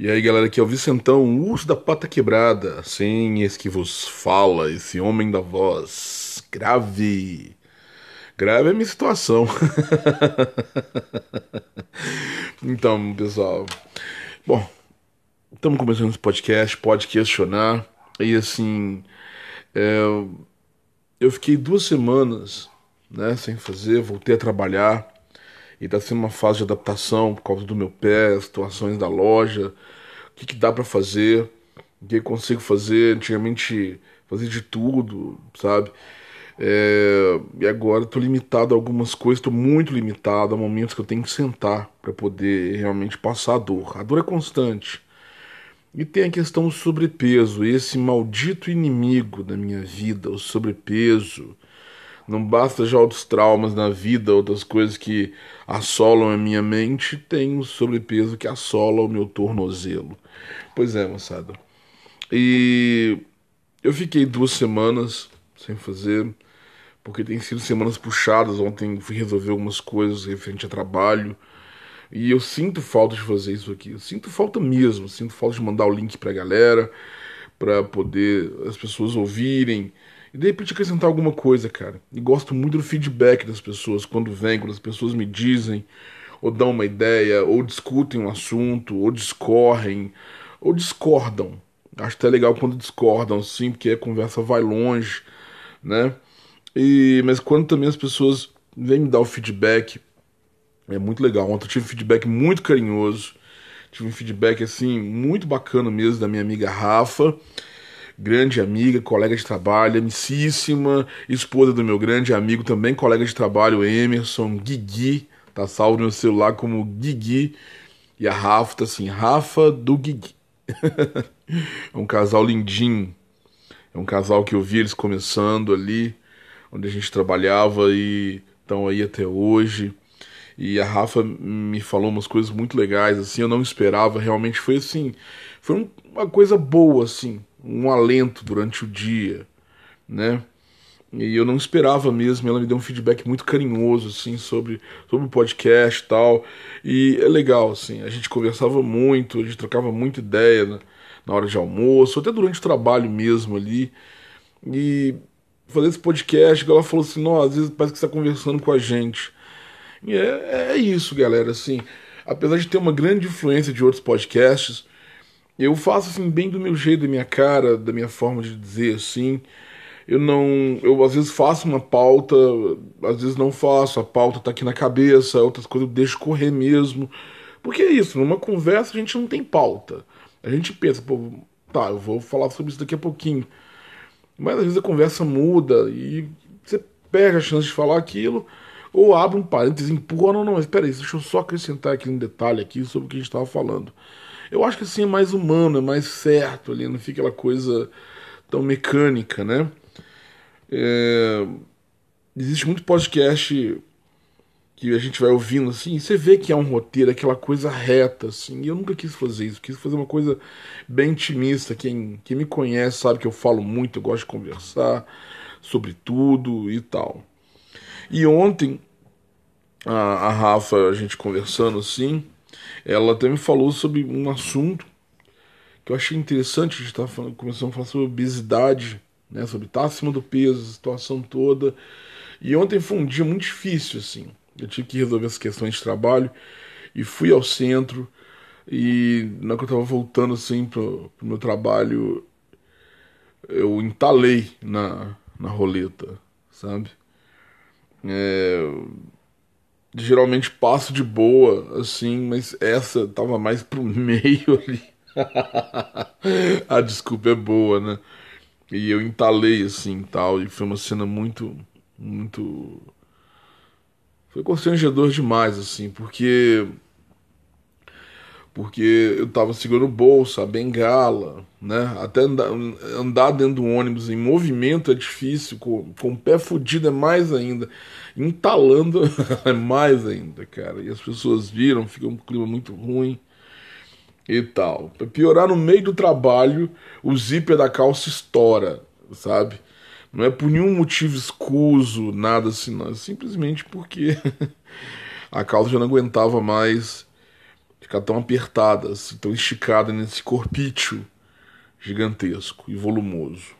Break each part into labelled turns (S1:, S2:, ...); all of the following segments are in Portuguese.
S1: E aí, galera, aqui é o Vicentão, o urso da pata quebrada. Sim, esse que vos fala, esse homem da voz grave. Grave é a minha situação. então, pessoal. Bom, estamos começando esse podcast, pode questionar. E assim, é, eu fiquei duas semanas né, sem fazer, voltei a trabalhar. E está sendo uma fase de adaptação por causa do meu pé, situações da loja, o que, que dá para fazer, o que eu consigo fazer. Antigamente fazia de tudo, sabe? É, e agora estou limitado a algumas coisas, estou muito limitado a momentos que eu tenho que sentar para poder realmente passar a dor. A dor é constante. E tem a questão do sobrepeso, esse maldito inimigo da minha vida, o sobrepeso não basta já outros traumas na vida, outras coisas que assolam a minha mente, tem o sobrepeso que assola o meu tornozelo. Pois é, moçada. E eu fiquei duas semanas sem fazer, porque tem sido semanas puxadas. Ontem fui resolver algumas coisas referente a trabalho. E eu sinto falta de fazer isso aqui. Eu sinto falta mesmo. Sinto falta de mandar o link pra galera, para poder as pessoas ouvirem e de repente acrescentar alguma coisa, cara. E gosto muito do feedback das pessoas quando vem, quando as pessoas me dizem, ou dão uma ideia, ou discutem um assunto, ou discorrem, ou discordam. Acho até legal quando discordam, sim, porque a conversa vai longe, né? E, mas quando também as pessoas vêm me dar o feedback, é muito legal. Ontem eu tive um feedback muito carinhoso, tive um feedback assim muito bacana mesmo da minha amiga Rafa grande amiga, colega de trabalho, amicíssima, esposa do meu grande amigo, também colega de trabalho, Emerson, Guigui, tá salvo no meu celular como Guigui, e a Rafa tá assim, Rafa do Guigui. é um casal lindinho, é um casal que eu vi eles começando ali, onde a gente trabalhava e estão aí até hoje. E a Rafa me falou umas coisas muito legais, assim, eu não esperava, realmente foi assim, foi uma coisa boa, assim, um alento durante o dia, né? E eu não esperava mesmo, ela me deu um feedback muito carinhoso, assim, sobre, sobre o podcast e tal. E é legal, assim, a gente conversava muito, a gente trocava muita ideia na, na hora de almoço, até durante o trabalho mesmo ali. E fazer esse podcast, ela falou assim, não, às vezes parece que você está conversando com a gente. E é, é isso, galera, assim, apesar de ter uma grande influência de outros podcasts, eu faço assim bem do meu jeito, da minha cara, da minha forma de dizer assim. Eu não, eu às vezes faço uma pauta, às vezes não faço, a pauta tá aqui na cabeça, outras coisas eu deixo correr mesmo. Porque é isso, numa conversa a gente não tem pauta. A gente pensa, pô, tá, eu vou falar sobre isso daqui a pouquinho. Mas às vezes a conversa muda e você perde a chance de falar aquilo, ou abre um parênteses, empurra, não, não, mas peraí, deixa eu só acrescentar aqui um detalhe aqui sobre o que a gente estava falando. Eu acho que assim é mais humano, é mais certo ali, não fica aquela coisa tão mecânica, né? É... Existe muito podcast que a gente vai ouvindo assim, você vê que é um roteiro, aquela coisa reta, assim, e eu nunca quis fazer isso, quis fazer uma coisa bem intimista. Quem, quem me conhece sabe que eu falo muito, eu gosto de conversar sobre tudo e tal. E ontem, a, a Rafa, a gente conversando assim, ela me falou sobre um assunto que eu achei interessante. A gente estava começando a falar sobre obesidade, né, sobre estar acima do peso, a situação toda. E ontem foi um dia muito difícil, assim. Eu tive que resolver as questões de trabalho e fui ao centro. E na que eu estava voltando assim pro, pro meu trabalho, eu entalei na, na roleta, sabe? É, geralmente passo de boa, assim, mas essa tava mais pro meio ali. a desculpa é boa, né? E eu entalei assim tal, e foi uma cena muito, muito. Foi constrangedor demais, assim, porque. Porque eu tava segurando o bolso, a bengala, né? Até andar, andar dentro do ônibus em movimento é difícil, com, com o pé fudido é mais ainda entalando mais ainda, cara. E as pessoas viram, fica um clima muito ruim e tal. Pra piorar, no meio do trabalho, o zíper da calça estoura, sabe? Não é por nenhum motivo escuso, nada assim, não. É simplesmente porque a calça já não aguentava mais ficar tão apertada, assim, tão esticada nesse corpício gigantesco e volumoso.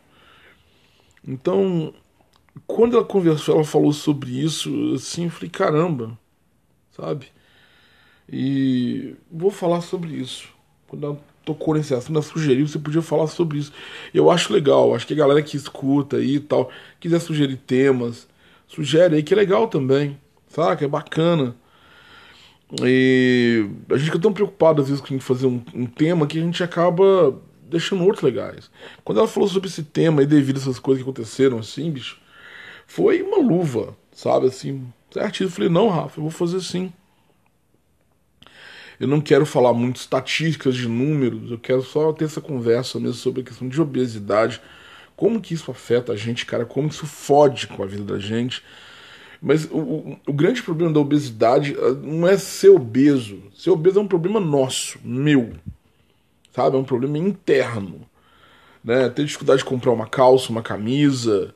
S1: Então, quando ela conversou, ela falou sobre isso, assim, eu falei, caramba, sabe? E vou falar sobre isso. Quando ela tocou nesse assunto, ela sugeriu, você podia falar sobre isso. Eu acho legal, acho que a galera que escuta aí e tal, quiser sugerir temas, sugere aí que é legal também? Que é bacana. E a gente fica tão preocupado às vezes com fazer um, um tema que a gente acaba deixando outros legais. Quando ela falou sobre esse tema e devido a essas coisas que aconteceram assim, bicho, foi uma luva, sabe? Assim, certinho. Eu falei, não, Rafa, eu vou fazer sim. Eu não quero falar muito estatísticas de números, eu quero só ter essa conversa mesmo sobre a questão de obesidade, como que isso afeta a gente, cara, como isso fode com a vida da gente. Mas o, o, o, grande problema da obesidade ah, não é ser obeso. Ser obeso é um problema nosso, meu. Sabe? É um problema interno. Né? Ter dificuldade de comprar uma calça, uma camisa,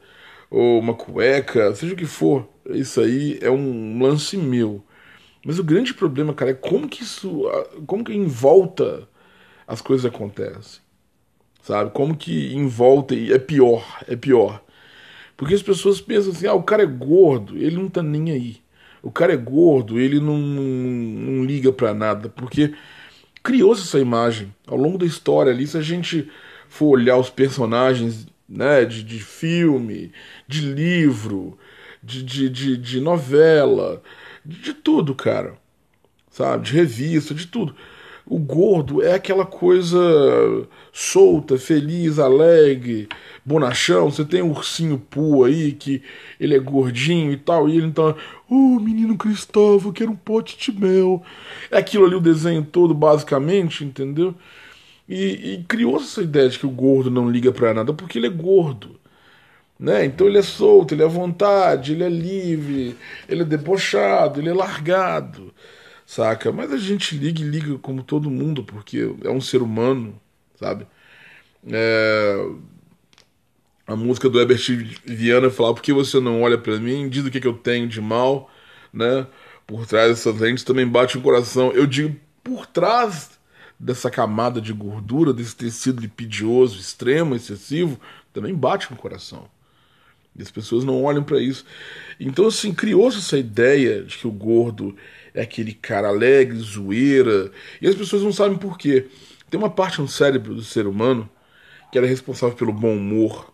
S1: ou uma cueca, seja o que for. Isso aí é um lance meu. Mas o grande problema, cara, é como que isso. Como que em volta as coisas acontecem. Sabe? Como que em volta é pior, é pior. Porque as pessoas pensam assim, ah, o cara é gordo, ele não tá nem aí. O cara é gordo, ele não, não, não liga para nada. Porque criou-se essa imagem. Ao longo da história ali, se a gente for olhar os personagens né, de, de filme, de livro, de, de, de, de novela, de, de tudo, cara. Sabe? De revista, de tudo. O gordo é aquela coisa solta, feliz, alegre, bonachão. Você tem um ursinho Poo aí, que ele é gordinho e tal, e ele então, oh, menino Cristóvão, quero um pote de mel. É aquilo ali o desenho todo, basicamente, entendeu? E, e criou essa ideia de que o gordo não liga para nada porque ele é gordo. Né? Então ele é solto, ele é à vontade, ele é livre, ele é debochado, ele é largado, saca? Mas a gente liga e liga como todo mundo, porque é um ser humano, sabe? É... A música do Herbert Viana fala: Por que você não olha para mim? Diz o que, que eu tenho de mal, né? Por trás dessas lentes também bate o coração. Eu digo, por trás dessa camada de gordura, desse tecido lipidioso extremo, excessivo, também bate no coração. E as pessoas não olham para isso. Então, assim, criou-se essa ideia de que o gordo é aquele cara alegre, zoeira, e as pessoas não sabem por quê. Tem uma parte no cérebro do ser humano que era responsável pelo bom humor.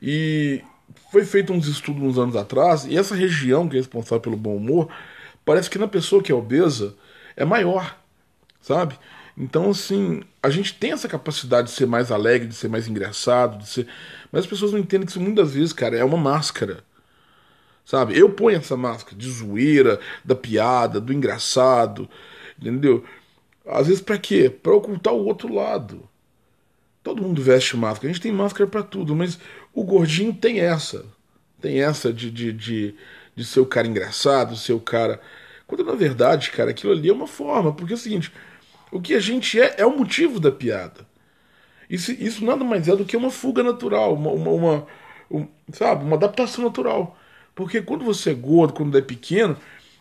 S1: E foi feito uns estudos uns anos atrás, e essa região que é responsável pelo bom humor, parece que na pessoa que é obesa é maior, sabe? Então, assim, a gente tem essa capacidade de ser mais alegre, de ser mais engraçado, de ser. Mas as pessoas não entendem que isso muitas vezes, cara, é uma máscara. Sabe? Eu ponho essa máscara de zoeira, da piada, do engraçado, entendeu? Às vezes para quê? Para ocultar o outro lado. Todo mundo veste máscara, a gente tem máscara para tudo, mas o gordinho tem essa. Tem essa de, de, de, de ser o cara engraçado, ser o cara. Quando na verdade, cara, aquilo ali é uma forma, porque é o seguinte o que a gente é é o motivo da piada. Isso, isso nada mais é do que uma fuga natural, uma, uma, uma um, sabe, uma adaptação natural. Porque quando você é gordo, quando é pequeno,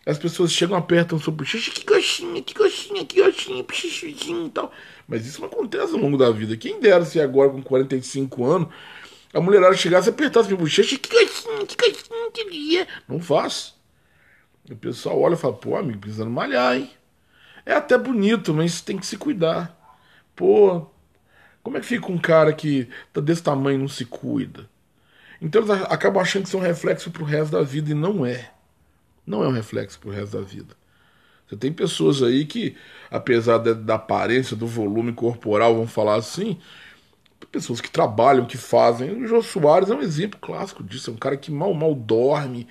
S1: as pessoas chegam, apertam sua bochecha, que gostinha, que gostinha, que gostinha, pichichizinho e tal. Mas isso não acontece ao longo da vida. Quem dera se agora, com 45 anos, a mulherada chegasse e apertasse minha bochecha, que gostinha, que gostinha, que dia. Não faz. O pessoal olha e fala, pô, amigo, precisando malhar, hein? É até bonito, mas tem que se cuidar. Pô, como é que fica um cara que tá desse tamanho e não se cuida? Então eles acabam achando que isso é um reflexo pro resto da vida e não é. Não é um reflexo pro resto da vida. Você tem pessoas aí que, apesar da, aparência, do volume corporal, vamos falar assim, pessoas que trabalham, que fazem. O Jô Soares é um exemplo clássico disso. É um cara que mal, mal dorme.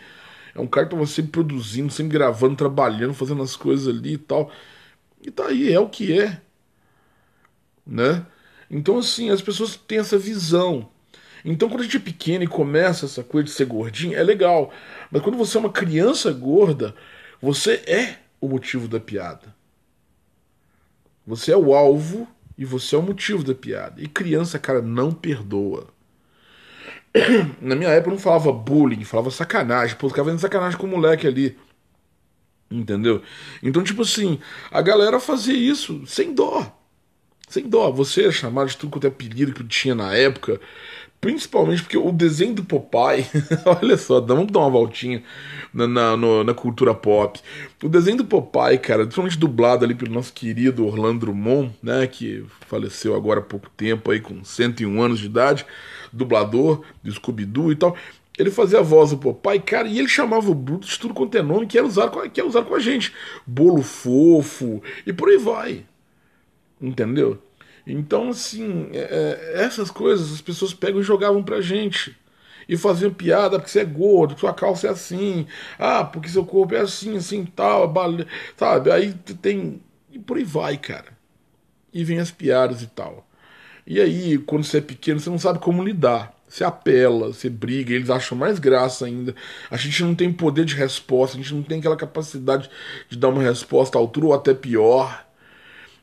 S1: É um cara que tá sempre produzindo, sempre gravando, trabalhando, fazendo as coisas ali e tal. E tá aí, é o que é. Né? Então, assim, as pessoas têm essa visão. Então, quando a gente é pequeno e começa essa coisa de ser gordinho, é legal. Mas quando você é uma criança gorda, você é o motivo da piada. Você é o alvo e você é o motivo da piada. E criança, cara, não perdoa. Na minha época eu não falava bullying, falava sacanagem. Pô, ficava fazendo sacanagem com o moleque ali. Entendeu? Então, tipo assim, a galera fazia isso sem dó. Sem dó. Você é chamado de tudo quanto é apelido que tinha na época. Principalmente porque o desenho do Popeye, olha só, vamos dar uma voltinha na, na, no, na, cultura pop. O desenho do Popeye, cara, principalmente dublado ali pelo nosso querido Orlando Drummond, né, que faleceu agora há pouco tempo, aí com 101 anos de idade, dublador de Scooby-Doo e tal. Ele fazia a voz do Popeye, cara, e ele chamava o Bruto de tudo quanto é nome que era usado com, que era usado com a gente. Bolo fofo, e por aí vai. Entendeu? Então, assim, é, é, essas coisas as pessoas pegam e jogavam pra gente. E faziam piada porque você é gordo, sua calça é assim, ah, porque seu corpo é assim, assim, tal, sabe? Aí tem. E por aí vai, cara. E vem as piadas e tal. E aí, quando você é pequeno, você não sabe como lidar. Você apela, você briga, eles acham mais graça ainda. A gente não tem poder de resposta, a gente não tem aquela capacidade de dar uma resposta à altura ou até pior.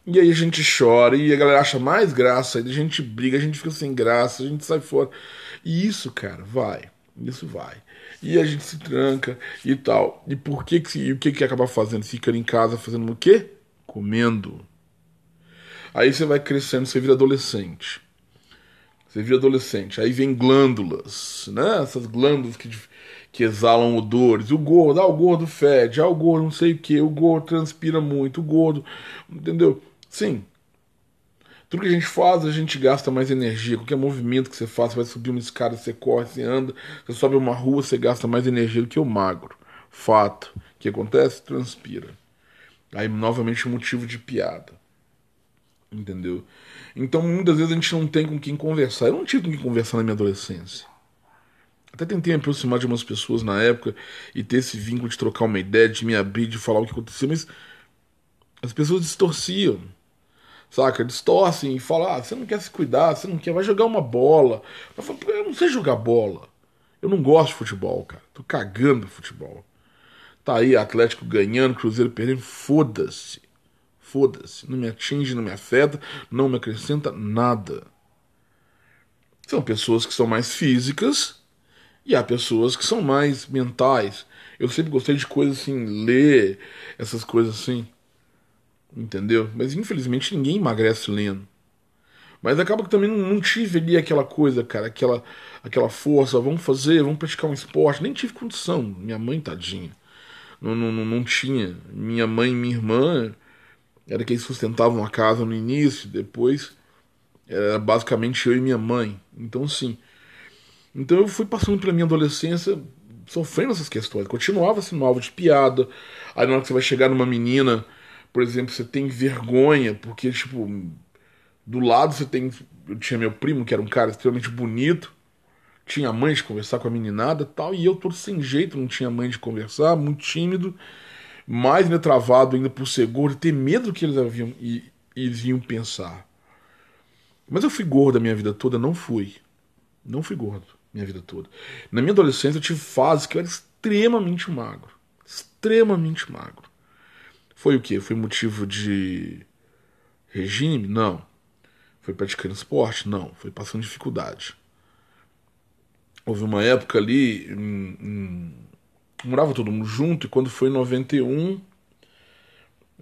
S1: E aí a gente chora e a galera acha mais graça, a gente briga, a gente fica sem graça, a gente sai fora. E isso, cara, vai. Isso vai. E a gente se tranca e tal. E por que que, e o que que acaba fazendo? Ficando em casa fazendo o quê? Comendo. Aí você vai crescendo, você vira adolescente. Você vira adolescente. Aí vem glândulas, né? Essas glândulas que, que exalam odores. O gordo, ah, o gordo fede, ah, o gordo não sei o que, o gordo transpira muito, o gordo. Entendeu? Sim. Tudo que a gente faz, a gente gasta mais energia. Qualquer movimento que você faz, você vai subir uma escada, você corre, você anda, você sobe uma rua, você gasta mais energia do que o magro. Fato. O que acontece? Transpira. Aí, novamente, motivo de piada. Entendeu? Então, muitas vezes a gente não tem com quem conversar. Eu não tive com quem conversar na minha adolescência. Até tentei me aproximar de umas pessoas na época e ter esse vínculo de trocar uma ideia, de me abrir, de falar o que aconteceu, mas as pessoas distorciam saca? Distorcem e falam: ah, você não quer se cuidar, você não quer, vai jogar uma bola. Eu falo, eu não sei jogar bola. Eu não gosto de futebol, cara. Tô cagando futebol. Tá aí, Atlético ganhando, Cruzeiro perdendo, foda-se. Foda-se. Não me atinge, não me afeta, não me acrescenta nada. São pessoas que são mais físicas e há pessoas que são mais mentais. Eu sempre gostei de coisas assim, ler essas coisas assim entendeu? Mas infelizmente ninguém emagrece lendo. Mas acaba que também não, tive ali aquela coisa, cara, aquela, aquela força, vamos fazer, vamos praticar um esporte. Nem tive condição, minha mãe, tadinha. Não, não, não, não tinha. Minha mãe e minha irmã era quem sustentavam a casa no início, depois era basicamente eu e minha mãe. Então, sim. Então eu fui passando pela minha adolescência sofrendo essas questões. Continuava sendo alvo de piada. Aí na hora que você vai chegar numa menina por exemplo, você tem vergonha, porque, tipo, do lado você tem. Eu tinha meu primo, que era um cara extremamente bonito, tinha mãe de conversar com a meninada tal, e eu todo sem jeito, não tinha mãe de conversar, muito tímido, mais me travado ainda por ser gordo, ter medo do que eles haviam e eles iam pensar. Mas eu fui gordo a minha vida toda? Não fui. Não fui gordo minha vida toda. Na minha adolescência eu tive fases que eu era extremamente magro. Extremamente magro. Foi o quê? Foi motivo de regime? Não. Foi praticando esporte? Não. Foi passando dificuldade. Houve uma época ali. Em, em, morava todo mundo junto, e quando foi em 91,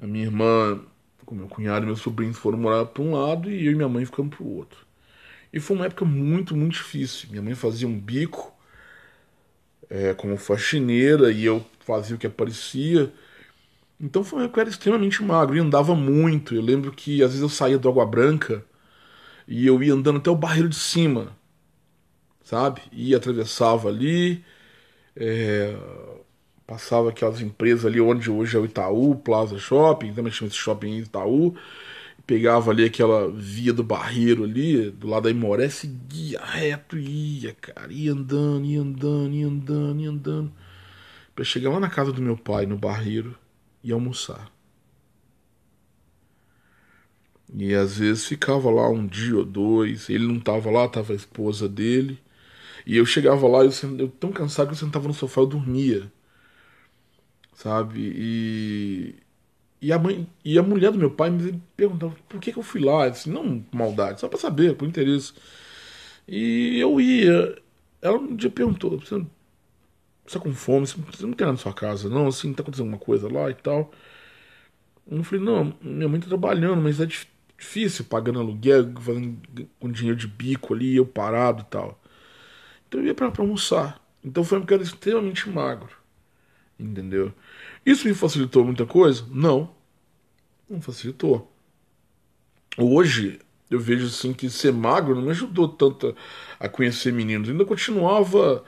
S1: a minha irmã, com meu cunhado e meus sobrinhos foram morar para um lado e eu e minha mãe ficamos para o outro. E foi uma época muito, muito difícil. Minha mãe fazia um bico é, como faxineira e eu fazia o que aparecia. Então foi uma época eu era extremamente magro e andava muito. Eu lembro que às vezes eu saía do Água Branca e eu ia andando até o barreiro de cima, sabe? E atravessava ali, é, passava aquelas empresas ali onde hoje é o Itaú, Plaza Shopping, também chama esse shopping Itaú, pegava ali aquela via do barreiro ali, do lado da Imoré, seguia reto e ia, cara, ia andando, ia andando, ia andando, ia andando, pra chegar lá na casa do meu pai, no barreiro, e almoçar. E às vezes ficava lá um dia ou dois, ele não estava lá, estava a esposa dele. E eu chegava lá, eu, eu tão cansado que eu sentava no sofá, eu dormia. Sabe? E, e, a, mãe, e a mulher do meu pai me perguntava por que, que eu fui lá. Disse, não maldade, só para saber, por interesse. E eu ia. Ela um dia perguntou: você tá com fome, você não tem nada na sua casa, não, assim, tá acontecendo alguma coisa lá e tal. Eu falei, não, minha mãe tá trabalhando, mas é difícil pagando aluguel, fazendo com dinheiro de bico ali, eu parado e tal. Então eu ia pra almoçar. Então foi um cara extremamente magro. Entendeu? Isso me facilitou muita coisa? Não. Não facilitou. Hoje, eu vejo assim que ser magro não me ajudou tanto a conhecer meninos. Eu ainda continuava.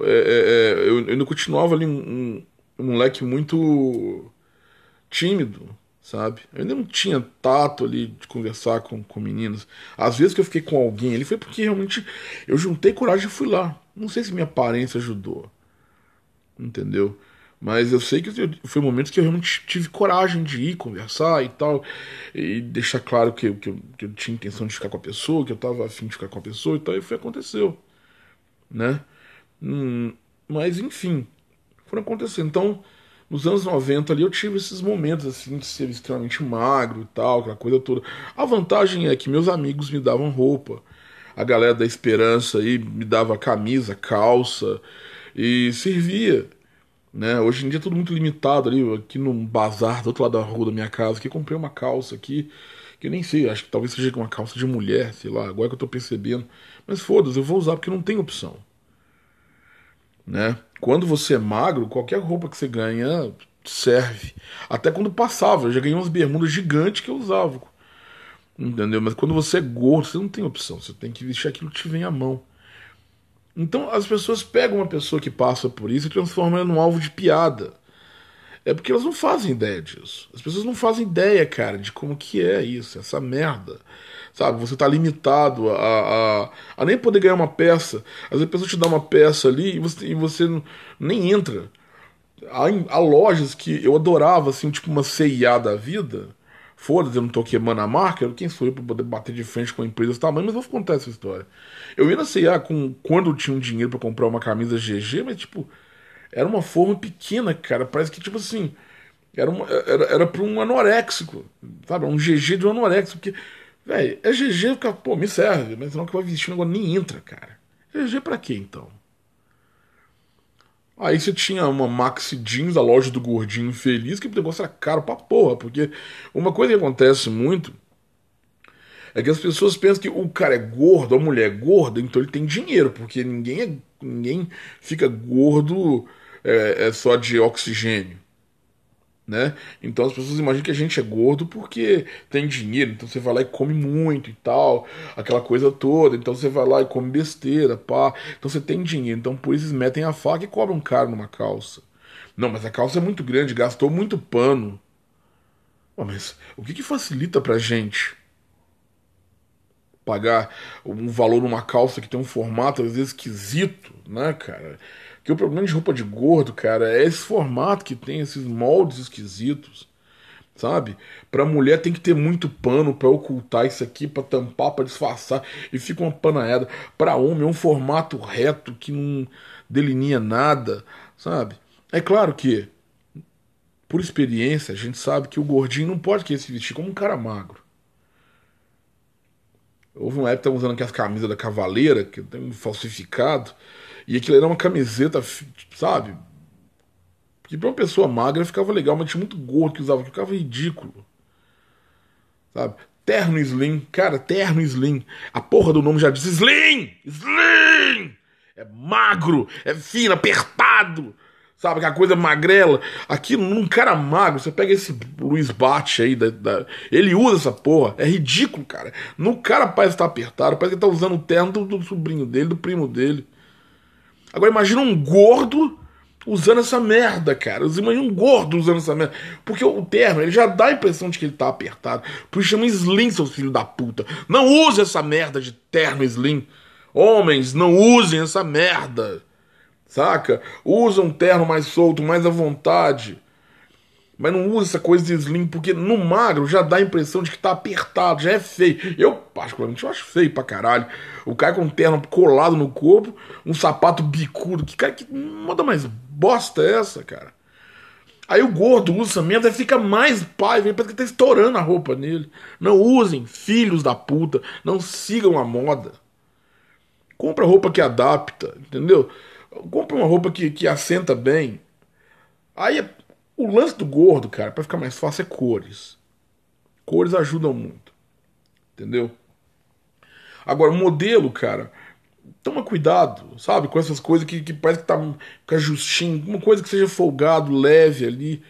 S1: É, é, é eu ainda continuava ali um, um, moleque muito tímido, sabe? Eu ainda não tinha tato ali de conversar com, com meninos. Às vezes que eu fiquei com alguém ali foi porque realmente eu juntei coragem e fui lá. Não sei se minha aparência ajudou. Entendeu? Mas eu sei que foi momentos que eu realmente tive coragem de ir conversar e tal, e deixar claro que, que, eu, que eu tinha intenção de ficar com a pessoa, que eu estava afim de ficar com a pessoa e tal, e foi aconteceu, né? Hum, mas enfim, foram acontecendo. Então, nos anos 90 ali eu tive esses momentos assim de ser extremamente magro e tal, aquela coisa toda. A vantagem é que meus amigos me davam roupa, a galera da esperança aí me dava camisa, calça e servia né? Hoje em dia é tudo muito limitado ali. Aqui no bazar do outro lado da rua da minha casa, que comprei uma calça aqui, que eu nem sei, acho que talvez seja uma calça de mulher, sei lá, agora que eu tô percebendo. Mas foda-se, eu vou usar porque não tem opção. Né? Quando você é magro, qualquer roupa que você ganha serve. Até quando passava, eu já ganhei umas bermudas gigantes que eu usava. Entendeu? Mas quando você é gordo, você não tem opção. Você tem que vestir aquilo que te vem à mão. Então as pessoas pegam uma pessoa que passa por isso e transformam ela num alvo de piada. É porque elas não fazem ideia disso. As pessoas não fazem ideia, cara, de como que é isso, essa merda. Sabe, você tá limitado a, a, a nem poder ganhar uma peça. Às vezes a pessoa te dá uma peça ali e você, e você nem entra. Há, há lojas que eu adorava, assim, tipo uma CIA da vida, Foda-se, eu não tô queimando a marca, quem sou eu pra poder bater de frente com empresas tamanho, mas eu vou contar essa história. Eu ia na C&A com, quando eu tinha um dinheiro para comprar uma camisa GG, mas tipo, era uma forma pequena, cara, parece que tipo assim, era, uma, era, era pra um anoréxico, sabe, um GG de um anoréxico, porque, velho, é GG, pô, me serve, mas não que vai vestir, agora nem entra, cara. GG pra quê, então? Aí você tinha uma Maxi Jeans, a loja do gordinho feliz, que o negócio era caro pra porra, porque uma coisa que acontece muito é que as pessoas pensam que o cara é gordo, a mulher é gorda, então ele tem dinheiro, porque ninguém, é, ninguém fica gordo é, é só de oxigênio né? Então as pessoas imaginam que a gente é gordo porque tem dinheiro, então você vai lá e come muito e tal, aquela coisa toda, então você vai lá e come besteira, pá, então você tem dinheiro, então por isso eles metem a faca e cobram caro numa calça. Não, mas a calça é muito grande, gastou muito pano. mas o que, que facilita pra gente pagar um valor numa calça que tem um formato às vezes esquisito, né, cara? Que o problema de roupa de gordo, cara, é esse formato que tem, esses moldes esquisitos, sabe? Pra mulher tem que ter muito pano para ocultar isso aqui, para tampar, para disfarçar, e fica uma panaeda. Pra homem é um formato reto que não delinea nada, sabe? É claro que, por experiência, a gente sabe que o gordinho não pode querer se vestir como um cara magro. Houve uma época que usando aquelas camisas da Cavaleira, que tem um falsificado, e aquilo era uma camiseta, sabe? Que pra uma pessoa magra ficava legal, mas tinha muito gordo que usava, que ficava ridículo. Sabe? Terno Slim, cara, terno Slim. A porra do nome já diz Slim! Slim! É magro, é fino, apertado. Sabe, aquela coisa magrela. Aqui, num cara magro, você pega esse Luiz Bate aí, da, da, ele usa essa porra. É ridículo, cara. No cara parece estar tá apertado, parece que ele tá usando o terno do, do sobrinho dele, do primo dele. Agora imagina um gordo usando essa merda, cara. Imagina um gordo usando essa merda. Porque o terno, ele já dá a impressão de que ele tá apertado. Por isso chama slim, seus filhos da puta. Não use essa merda de terno slim. Homens, não usem essa merda. Saca? Usa um terno mais solto, mais à vontade. Mas não usa essa coisa de slim, porque no magro já dá a impressão de que tá apertado, já é feio. Eu, particularmente, eu acho feio pra caralho. O cara com um terno colado no corpo, um sapato bicudo. Que cara, que moda mais bosta é essa, cara? Aí o gordo usa merda e fica mais pai, parece que tá estourando a roupa nele. Não usem, filhos da puta, não sigam a moda. Compra roupa que adapta, entendeu? Compra uma roupa que, que assenta bem. Aí o lance do gordo, cara, para ficar mais fácil é cores. Cores ajudam muito. Entendeu? Agora, modelo, cara, toma cuidado, sabe? Com essas coisas que, que parece que tá justinho. Uma coisa que seja folgado, leve ali.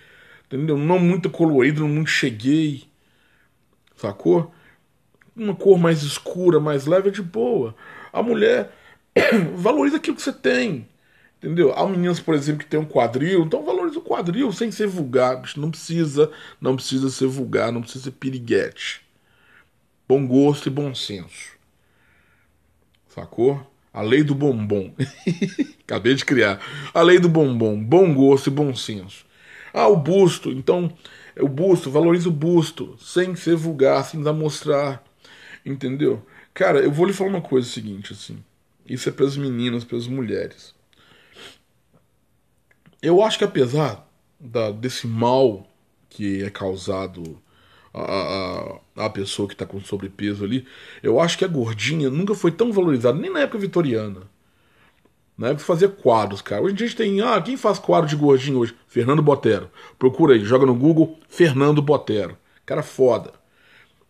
S1: Entendeu? Não muito colorido, não muito cheguei. Sacou? Uma cor mais escura, mais leve é de boa. A mulher valoriza aquilo que você tem. Entendeu? Há meninas, por exemplo, que tem um quadril, então valoriza o quadril sem ser vulgar. Não precisa, não precisa ser vulgar, não precisa ser piriguete. Bom gosto e bom senso. Sacou? A lei do bombom. Acabei de criar. A lei do bombom. Bom gosto e bom senso. Ah, o busto. Então, o busto, valoriza o busto, sem ser vulgar, sem dar mostrar. Entendeu? Cara, eu vou lhe falar uma coisa seguinte, assim. Isso é para as meninas, para as mulheres. Eu acho que apesar da, desse mal que é causado a, pessoa que está com sobrepeso ali, eu acho que a gordinha nunca foi tão valorizada, nem na época vitoriana. Na época fazia quadros, cara. Hoje a gente tem. Ah, quem faz quadro de gordinho hoje? Fernando Botero. Procura aí, joga no Google Fernando Botero. Cara foda.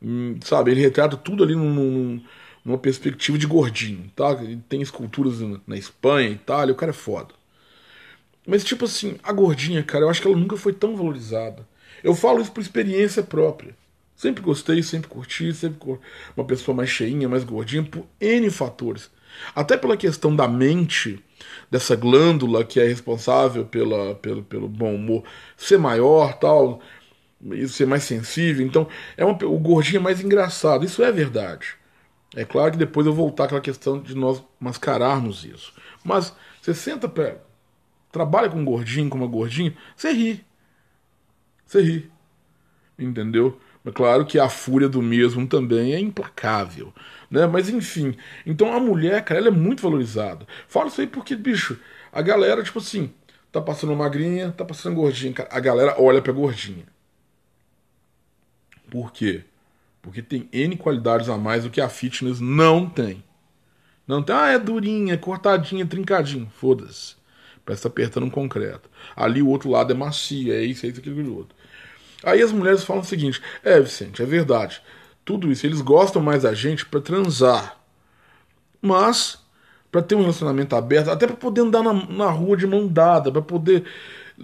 S1: Hum, sabe, ele retrata tudo ali num, num, numa perspectiva de gordinho, tá? Ele tem esculturas na Espanha, Itália, o cara é foda. Mas, tipo assim, a gordinha, cara, eu acho que ela nunca foi tão valorizada. Eu falo isso por experiência própria. Sempre gostei, sempre curti, sempre uma pessoa mais cheinha, mais gordinha, por N fatores. Até pela questão da mente, dessa glândula que é responsável pela, pelo, pelo bom humor ser maior, tal, e ser mais sensível. Então, é uma, o gordinho é mais engraçado. Isso é verdade. É claro que depois eu voltar àquela questão de nós mascararmos isso. Mas você senta, trabalha com um gordinho, com uma gordinha, você ri. Você ri. Entendeu? Mas claro que a fúria do mesmo também é implacável. Né? Mas enfim. Então a mulher, cara, ela é muito valorizada. Falo isso aí porque, bicho, a galera, tipo assim, tá passando magrinha, tá passando gordinha. Cara, a galera olha pra gordinha. Por quê? Porque tem N qualidades a mais do que a fitness não tem. Não tem, ah, é durinha, cortadinha, trincadinha. Foda-se. Parece tá apertando um concreto. Ali o outro lado é macio, é isso, é isso, aquilo e outro. Aí as mulheres falam o seguinte: é, Vicente, é verdade. Tudo isso, eles gostam mais da gente para transar. Mas, para ter um relacionamento aberto, até para poder andar na, na rua de mão dada, para poder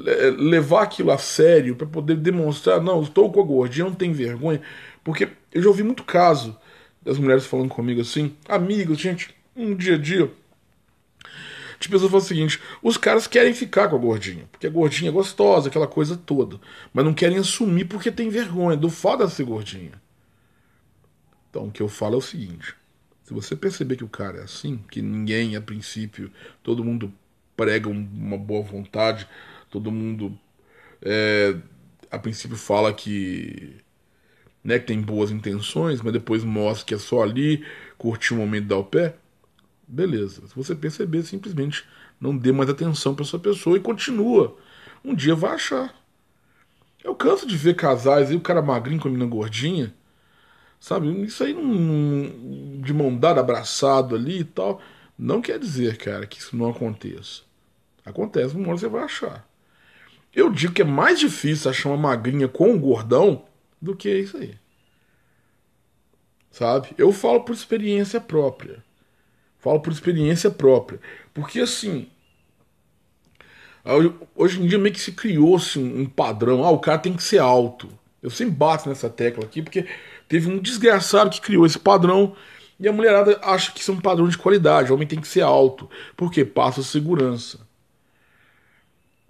S1: é, levar aquilo a sério, para poder demonstrar: não, estou com a gordinha, não tem vergonha. Porque eu já ouvi muito caso das mulheres falando comigo assim: amigos, gente, um dia a dia de pessoas falam o seguinte: os caras querem ficar com a gordinha, porque a gordinha é gostosa, aquela coisa toda, mas não querem assumir porque tem vergonha do foda ser gordinha. Então o que eu falo é o seguinte: se você perceber que o cara é assim, que ninguém a princípio, todo mundo prega uma boa vontade, todo mundo é, a princípio fala que né, que tem boas intenções, mas depois mostra que é só ali, curtir o momento dar o pé. Beleza. Se você perceber, simplesmente não dê mais atenção para essa pessoa e continua. Um dia vai achar. Eu canso de ver casais e o cara magrinho com a menina gordinha. Sabe? Isso aí de mão dada, abraçado ali e tal. Não quer dizer, cara, que isso não aconteça. Acontece, uma hora você vai achar. Eu digo que é mais difícil achar uma magrinha com um gordão do que isso aí. Sabe? Eu falo por experiência própria. Falo por experiência própria. Porque assim. Hoje em dia meio que se criou-se um padrão. Ah, o cara tem que ser alto. Eu sempre bato nessa tecla aqui, porque teve um desgraçado que criou esse padrão. E a mulherada acha que isso é um padrão de qualidade. O homem tem que ser alto. Porque passa segurança.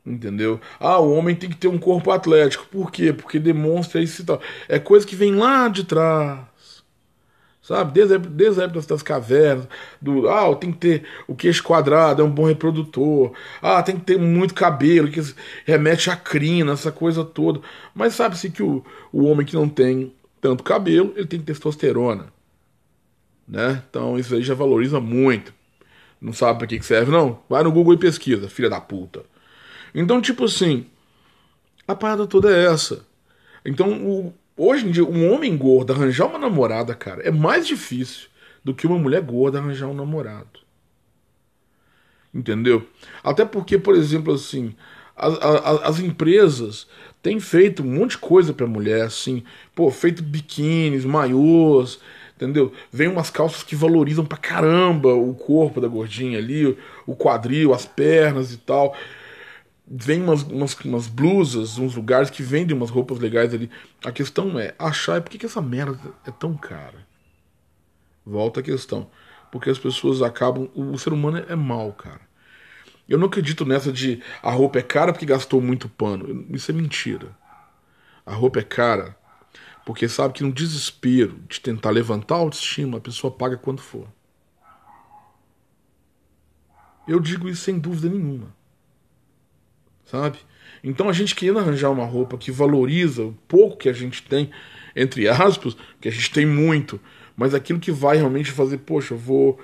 S1: Entendeu? Ah, o homem tem que ter um corpo atlético. Por quê? Porque demonstra isso e tal. É coisa que vem lá de trás sabe? Desde, desde a época das cavernas, do, ah, tem que ter o queixo quadrado, é um bom reprodutor, ah, tem que ter muito cabelo, que remete à crina, essa coisa toda. Mas sabe-se que o, o homem que não tem tanto cabelo, ele tem testosterona, né? Então isso aí já valoriza muito. Não sabe para que serve, não? Vai no Google e pesquisa, filha da puta. Então, tipo assim, a parada toda é essa. Então, o, Hoje em dia, um homem gordo arranjar uma namorada, cara, é mais difícil do que uma mulher gorda arranjar um namorado. Entendeu? Até porque, por exemplo, assim, as, as, as empresas têm feito um monte de coisa pra mulher, assim, pô, feito biquínis, maiôs, entendeu? Vem umas calças que valorizam pra caramba o corpo da gordinha ali, o quadril, as pernas e tal. Vem umas, umas, umas blusas, uns lugares que vendem umas roupas legais ali. A questão é achar por que, que essa merda é tão cara. Volta a questão. Porque as pessoas acabam. O ser humano é, mal, cara. Eu não acredito nessa de a roupa é cara porque gastou muito pano. Isso é mentira. A roupa é cara porque sabe que no desespero de tentar levantar a autoestima, a pessoa paga quanto for. Eu digo isso sem dúvida nenhuma. Sabe? Então a gente querendo arranjar uma roupa que valoriza o pouco que a gente tem, entre aspas, que a gente tem muito, mas aquilo que vai realmente fazer, poxa, vou,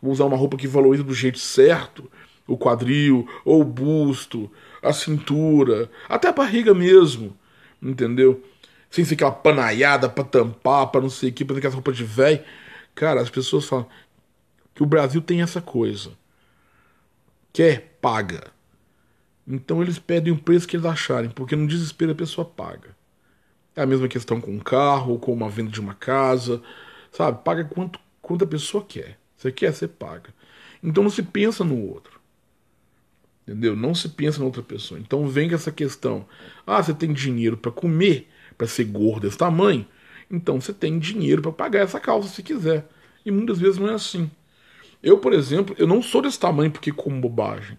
S1: vou usar uma roupa que valoriza do jeito certo, o quadril, ou o busto, a cintura, até a barriga mesmo, entendeu? Sem ser aquela panaiada pra tampar, pra não sei o que, pra ter aquela roupa de velho. Cara, as pessoas falam que o Brasil tem essa coisa. Quer, paga. Então eles pedem o preço que eles acharem, porque no desespero a pessoa paga. É a mesma questão com um carro, ou com uma venda de uma casa, sabe? Paga quanto, quanto a pessoa quer. Você quer, você paga. Então não se pensa no outro. Entendeu? Não se pensa na outra pessoa. Então vem com essa questão. Ah, você tem dinheiro para comer, para ser gordo desse tamanho? Então você tem dinheiro para pagar essa calça se quiser. E muitas vezes não é assim. Eu, por exemplo, eu não sou desse tamanho porque como bobagem.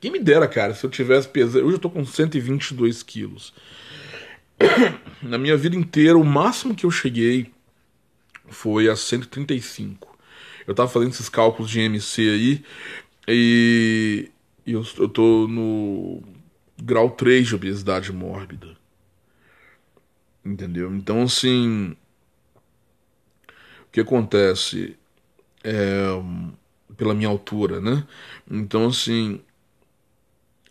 S1: Quem me dera, cara, se eu tivesse pesado. Hoje eu tô com 122 quilos. Na minha vida inteira, o máximo que eu cheguei foi a 135. Eu tava fazendo esses cálculos de MC aí. E eu, eu tô no grau 3 de obesidade mórbida. Entendeu? Então, assim. O que acontece? É, pela minha altura, né? Então, assim.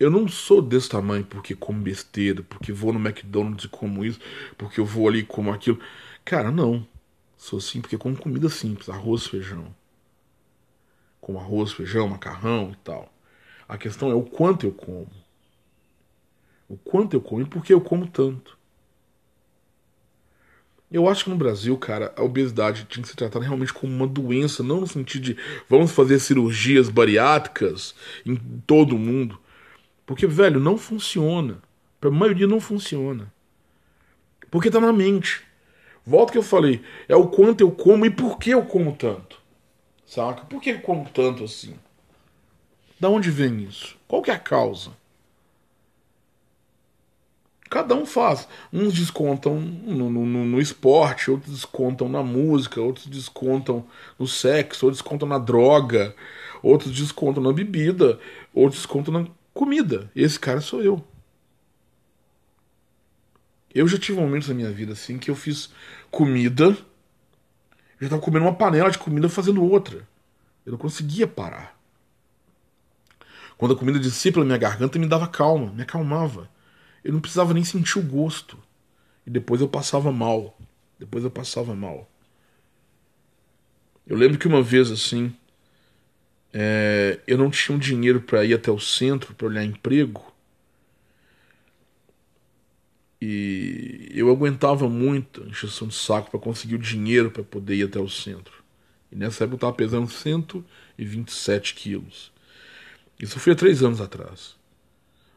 S1: Eu não sou desse tamanho porque como besteira, porque vou no McDonald's e como isso, porque eu vou ali e como aquilo. Cara, não. Sou assim porque como comida simples, arroz, feijão com arroz, feijão, macarrão e tal. A questão é o quanto eu como. O quanto eu como e por que eu como tanto. Eu acho que no Brasil, cara, a obesidade tinha que ser tratada realmente como uma doença, não no sentido de vamos fazer cirurgias bariátricas em todo mundo. Porque, velho, não funciona. Para a maioria não funciona. Porque tá na mente. Volta que eu falei, é o quanto eu como e por que eu como tanto. Saca? Por que como tanto assim? Da onde vem isso? Qual que é a causa? Cada um faz. Uns descontam no, no, no, esporte, outros descontam na música, outros descontam no sexo, outros descontam na droga, outros descontam na bebida, outros descontam na comida. Esse cara sou eu. Eu já tive momentos na minha vida assim que eu fiz comida eu estava comendo uma panela de comida fazendo outra. Eu não conseguia parar. Quando a comida descia pela minha garganta, me dava calma, me acalmava. Eu não precisava nem sentir o gosto. E depois eu passava mal. Depois eu passava mal. Eu lembro que uma vez assim, é, eu não tinha um dinheiro para ir até o centro para olhar emprego. E eu aguentava muito a de saco para conseguir o dinheiro para poder ir até o centro. E nessa época eu estava pesando 127 quilos. Isso foi há três anos atrás.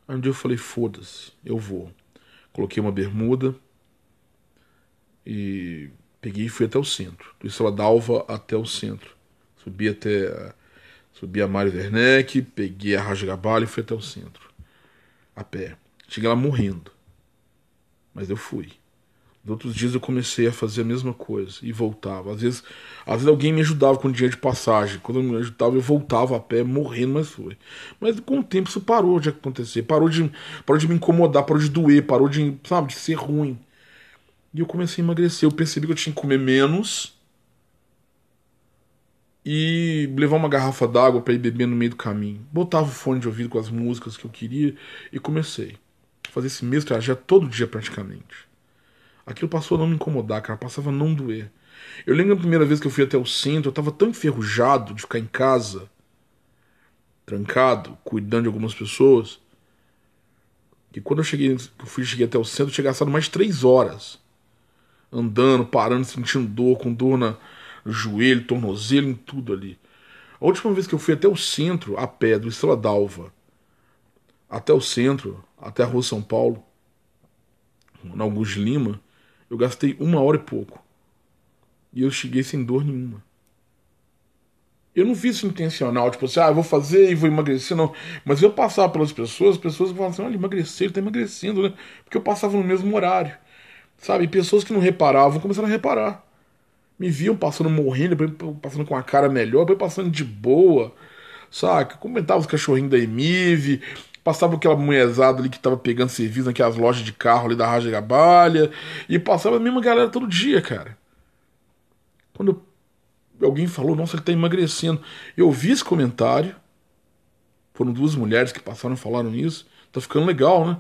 S1: Aí um dia eu falei: foda-se, eu vou. Coloquei uma bermuda e peguei e fui até o centro. Do Estrela d'Alva até o centro. Subi até. Subi a Mário Werneck, peguei a Rasgabalho e fui até o centro. A pé. Cheguei lá morrendo. Mas eu fui. Nos outros dias eu comecei a fazer a mesma coisa e voltava. Às vezes, às vezes alguém me ajudava com o dia de passagem. Quando eu me ajudava, eu voltava a pé, morrendo, mas foi. Mas com o tempo isso parou de acontecer. Parou de, parou de me incomodar, parou de doer, parou de, sabe, de ser ruim. E eu comecei a emagrecer. Eu percebi que eu tinha que comer menos e levar uma garrafa d'água para ir beber no meio do caminho. Botava o fone de ouvido com as músicas que eu queria e comecei fazer esse mesmo trajeto todo dia praticamente. Aquilo passou a não me incomodar, cara, passava a não doer. Eu lembro a primeira vez que eu fui até o centro, eu tava tão enferrujado de ficar em casa. trancado, cuidando de algumas pessoas. E quando eu cheguei, eu fui, cheguei até o centro, eu tinha gastado mais três horas. Andando, parando, sentindo dor, com dor na, joelho, tornozelo, em tudo ali. A última vez que eu fui até o centro, a pé, do Estrela d'Alva, até o centro, até a Rua São Paulo, na Augusto Lima, eu gastei uma hora e pouco. E eu cheguei sem dor nenhuma. Eu não fiz isso intencional, tipo assim, ah, vou fazer e vou emagrecer, não. Mas eu passava pelas pessoas, as pessoas falavam assim, olha, emagrecer, ele tá emagrecendo, né? Porque eu passava no mesmo horário. Sabe? E pessoas que não reparavam começaram a reparar. Me viam passando morrendo, passando com a cara melhor, passando de boa. Saca? Comentava os cachorrinhos da Emive, passava aquela mulherzada ali que tava pegando serviço naquelas lojas de carro ali da Raja Gabalha, e passava a mesma galera todo dia, cara. Quando alguém falou, nossa, ele está emagrecendo. Eu vi esse comentário. Foram duas mulheres que passaram e falaram isso. Tá ficando legal, né?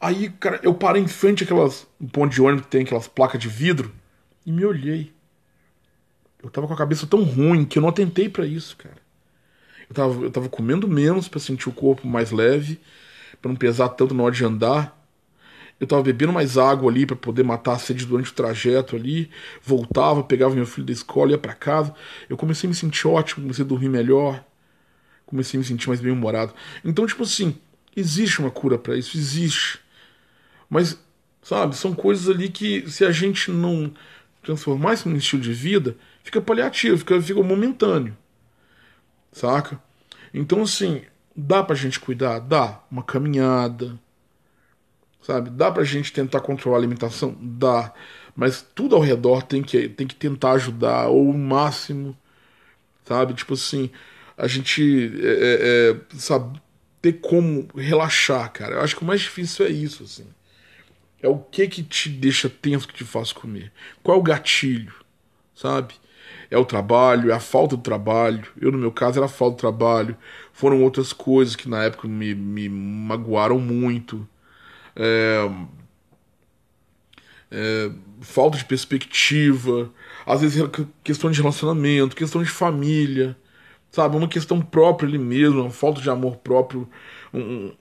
S1: Aí, cara, eu parei em frente àquelas um ponto de ônibus que tem aquelas placas de vidro e me olhei. Eu tava com a cabeça tão ruim que eu não atentei para isso, cara. Eu tava, eu tava comendo menos para sentir o corpo mais leve, para não pesar tanto na hora de andar. Eu tava bebendo mais água ali para poder matar a sede durante o trajeto ali. Voltava, pegava meu filho da escola, ia para casa. Eu comecei a me sentir ótimo, comecei a dormir melhor. Comecei a me sentir mais bem-humorado. Então, tipo assim, existe uma cura para isso, existe. Mas, sabe, são coisas ali que se a gente não transformar isso num estilo de vida, fica paliativo, fica, fica momentâneo. Saca? Então, assim, dá pra gente cuidar? Dá. Uma caminhada Sabe? Dá pra gente tentar controlar a alimentação? Dá. Mas tudo ao redor tem que, tem que tentar ajudar, ou o máximo. Sabe? Tipo assim, a gente é, é, é, sabe, ter como relaxar, cara. Eu acho que o mais difícil é isso, assim. É o que que te deixa tenso que te faz comer. Qual é o gatilho, sabe? É o trabalho, é a falta do trabalho. Eu, no meu caso, era a falta do trabalho. Foram outras coisas que na época me, me magoaram muito é, é, falta de perspectiva, às vezes questão de relacionamento, questão de família, sabe? Uma questão própria ali mesmo, uma falta de amor próprio, um,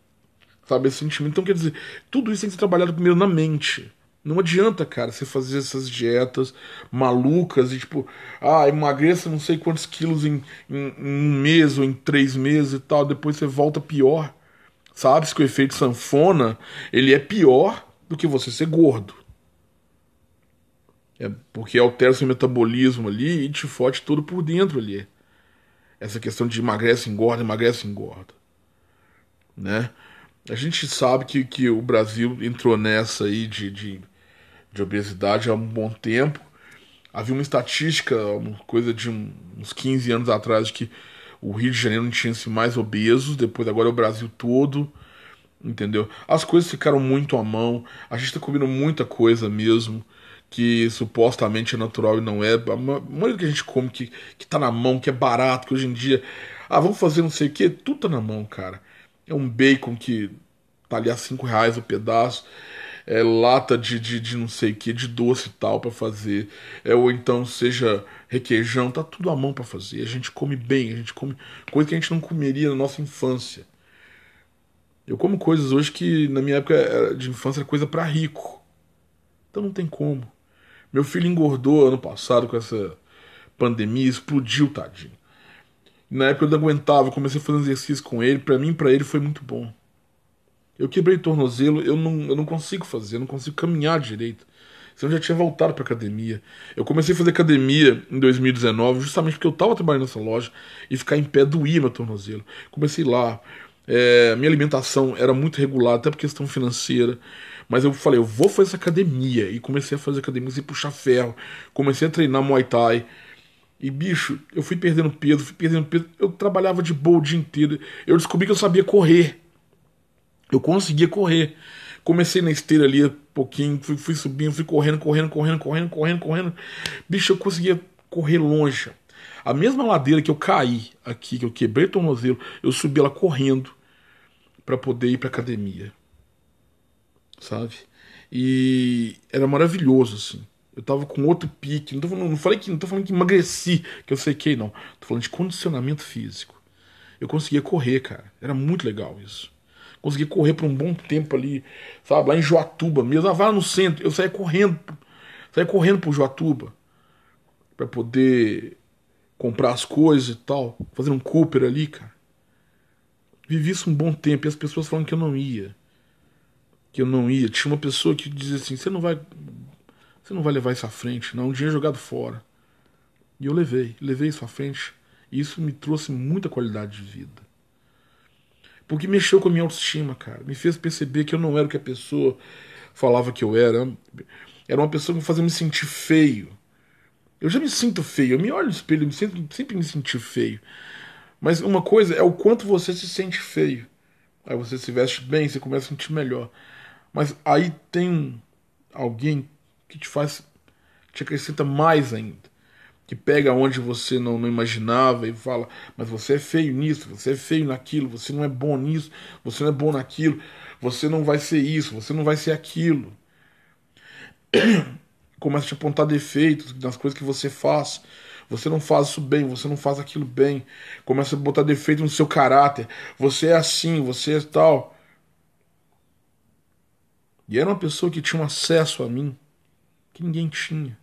S1: sabe? Esse sentimento. Então, quer dizer, tudo isso tem que ser trabalhado primeiro na mente. Não adianta, cara, você fazer essas dietas malucas e tipo, ah, emagreça não sei quantos quilos em, em, em um mês ou em três meses e tal, depois você volta pior. Sabe-se que o efeito sanfona ele é pior do que você ser gordo. É porque altera seu metabolismo ali e te fode tudo por dentro ali. Essa questão de emagrece, engorda, emagrece, engorda. Né? A gente sabe que, que o Brasil entrou nessa aí de, de, de obesidade há um bom tempo. Havia uma estatística, uma coisa de uns 15 anos atrás, que o Rio de Janeiro não tinha mais obesos, depois agora é o Brasil todo, entendeu? As coisas ficaram muito à mão, a gente está comendo muita coisa mesmo, que supostamente é natural e não é. A maioria que a gente come que, que tá na mão, que é barato, que hoje em dia. Ah, vamos fazer não sei o que, tudo tá na mão, cara. É um bacon que tá ali a 5 reais o pedaço é, lata de, de, de não sei o que, de doce e tal para fazer, é, ou então seja requeijão, tá tudo à mão para fazer. A gente come bem, a gente come coisa que a gente não comeria na nossa infância. Eu como coisas hoje que na minha época de infância era coisa para rico. Então não tem como. Meu filho engordou ano passado com essa pandemia, explodiu, tadinho. Na época eu não aguentava, comecei a fazer um exercício com ele, para mim, para ele foi muito bom. Eu quebrei tornozelo, eu não, eu não consigo fazer, eu não consigo caminhar direito. Senão eu já tinha voltado para academia. Eu comecei a fazer academia em 2019, justamente porque eu estava trabalhando nessa loja e ficar em pé doía meu tornozelo. Comecei lá. É, minha alimentação era muito regular, até por questão financeira. Mas eu falei, eu vou fazer academia. E comecei a fazer academia, a puxar ferro. Comecei a treinar Muay Thai. E, bicho, eu fui perdendo peso, fui perdendo peso. Eu trabalhava de boa o dia inteiro. Eu descobri que eu sabia correr. Eu conseguia correr. Comecei na esteira ali um pouquinho, fui, fui subindo, fui correndo, correndo, correndo, correndo, correndo, correndo. Bicho, eu conseguia correr longe. A mesma ladeira que eu caí aqui, que eu quebrei o tornozelo, eu subi ela correndo para poder ir para academia. Sabe? E era maravilhoso assim. Eu tava com outro pique, não, tô falando, não falei que não tô falando que emagreci, que eu sei que não. Tô falando de condicionamento físico. eu conseguia correr, cara. Era muito legal isso. Conseguia correr por um bom tempo ali, sabe? Lá em Joatuba mesmo. Eu lá no centro, eu saía correndo. Saía correndo pro Joatuba. para poder comprar as coisas e tal. Fazer um Cooper ali, cara. Vivi isso um bom tempo e as pessoas falam que eu não ia. Que eu não ia. Tinha uma pessoa que dizia assim: você não vai. Você não vai levar isso à frente, não. Um dinheiro jogado fora. E eu levei, levei isso à frente. E isso me trouxe muita qualidade de vida. Porque mexeu com a minha autoestima, cara. Me fez perceber que eu não era o que a pessoa falava que eu era. Era uma pessoa que me fazia me sentir feio. Eu já me sinto feio. Eu me olho no espelho, eu sempre, sempre me senti feio. Mas uma coisa é o quanto você se sente feio. Aí você se veste bem, você começa a sentir melhor. Mas aí tem alguém que te faz, te acrescenta mais ainda. Que pega onde você não, não imaginava e fala: Mas você é feio nisso, você é feio naquilo, você não é bom nisso, você não é bom naquilo, você não vai ser isso, você não vai ser aquilo. Começa a te apontar defeitos nas coisas que você faz você não faz isso bem, você não faz aquilo bem. Começa a botar defeito no seu caráter. Você é assim, você é tal. E era uma pessoa que tinha um acesso a mim que ninguém tinha.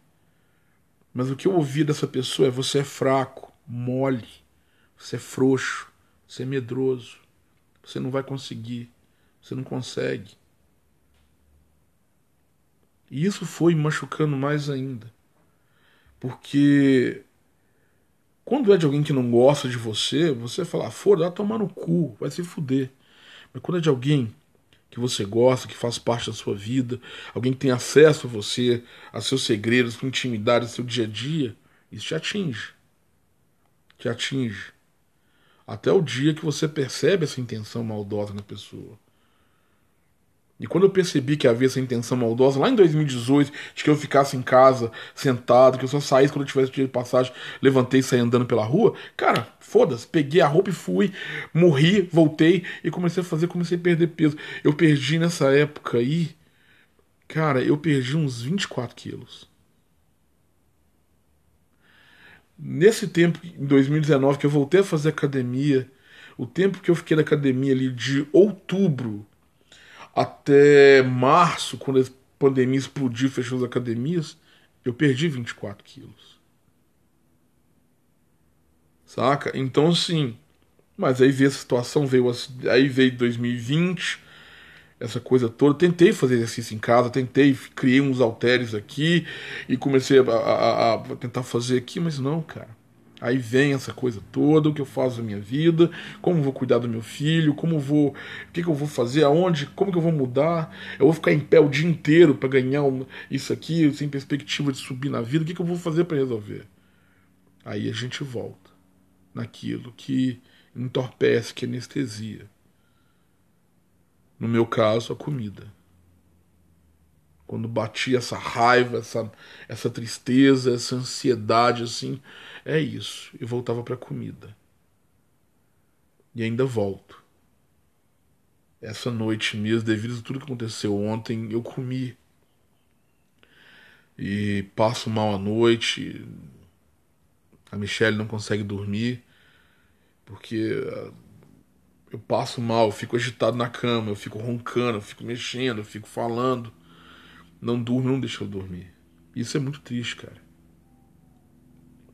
S1: Mas o que eu ouvi dessa pessoa é: você é fraco, mole, você é frouxo, você é medroso, você não vai conseguir, você não consegue. E isso foi me machucando mais ainda. Porque quando é de alguém que não gosta de você, você fala, ah, foda, vai tomar no cu, vai se fuder. Mas quando é de alguém que você gosta, que faz parte da sua vida, alguém que tem acesso a você, a seus segredos, sua intimidade, seu dia a dia, isso te atinge. Te atinge. Até o dia que você percebe essa intenção maldosa na pessoa. E quando eu percebi que havia essa intenção maldosa, lá em 2018, de que eu ficasse em casa, sentado, que eu só saísse quando eu tivesse dia de passagem, levantei e saí andando pela rua, cara, foda-se, peguei a roupa e fui, morri, voltei e comecei a fazer, comecei a perder peso. Eu perdi nessa época aí, cara, eu perdi uns 24 quilos. Nesse tempo, em 2019, que eu voltei a fazer academia, o tempo que eu fiquei na academia ali de outubro até março, quando a pandemia explodiu fechou as academias, eu perdi 24 quilos. Saca? Então, assim. Mas aí veio essa situação, veio, aí veio 2020, essa coisa toda. Tentei fazer exercício em casa, tentei, criei uns halteres aqui e comecei a, a, a tentar fazer aqui, mas não, cara. Aí vem essa coisa toda, o que eu faço na minha vida, como vou cuidar do meu filho, como vou, o que, que eu vou fazer, aonde, como que eu vou mudar, eu vou ficar em pé o dia inteiro para ganhar isso aqui, sem perspectiva de subir na vida, o que, que eu vou fazer para resolver? Aí a gente volta naquilo que entorpece, que anestesia. No meu caso, a comida. Quando batia essa raiva, essa, essa tristeza, essa ansiedade, assim, é isso. Eu voltava para a comida. E ainda volto. Essa noite mesmo, devido a tudo que aconteceu ontem, eu comi. E passo mal à noite. A Michelle não consegue dormir. Porque ah, eu passo mal, eu fico agitado na cama, eu fico roncando, eu fico mexendo, eu fico falando. Não durmo, não deixa eu dormir. Isso é muito triste, cara.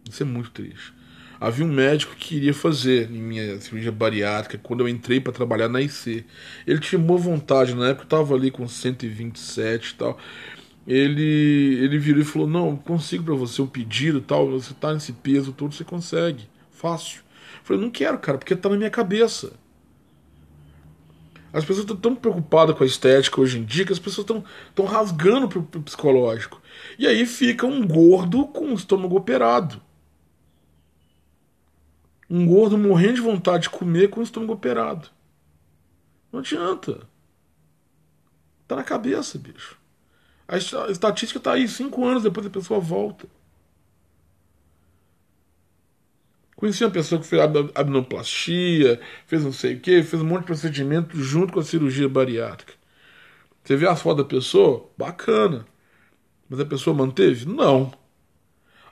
S1: Isso é muito triste. Havia um médico que queria fazer minha cirurgia bariátrica quando eu entrei para trabalhar na IC. Ele tinha boa vontade, na época eu estava ali com 127 e tal. Ele, ele virou e falou: Não, consigo para você um pedido tal. Você tá nesse peso todo, você consegue. Fácil. Eu falei: Não quero, cara, porque tá na minha cabeça. As pessoas estão tão preocupadas com a estética hoje em dia que as pessoas estão rasgando pro, pro psicológico. E aí fica um gordo com o estômago operado. Um gordo morrendo de vontade de comer com o estômago operado. Não adianta. Tá na cabeça, bicho. A estatística tá aí, cinco anos depois a pessoa volta. Conheci uma pessoa que fez abdominoplastia, fez não sei o que, fez um monte de procedimento junto com a cirurgia bariátrica. Você vê as fotos da pessoa? Bacana. Mas a pessoa manteve? Não.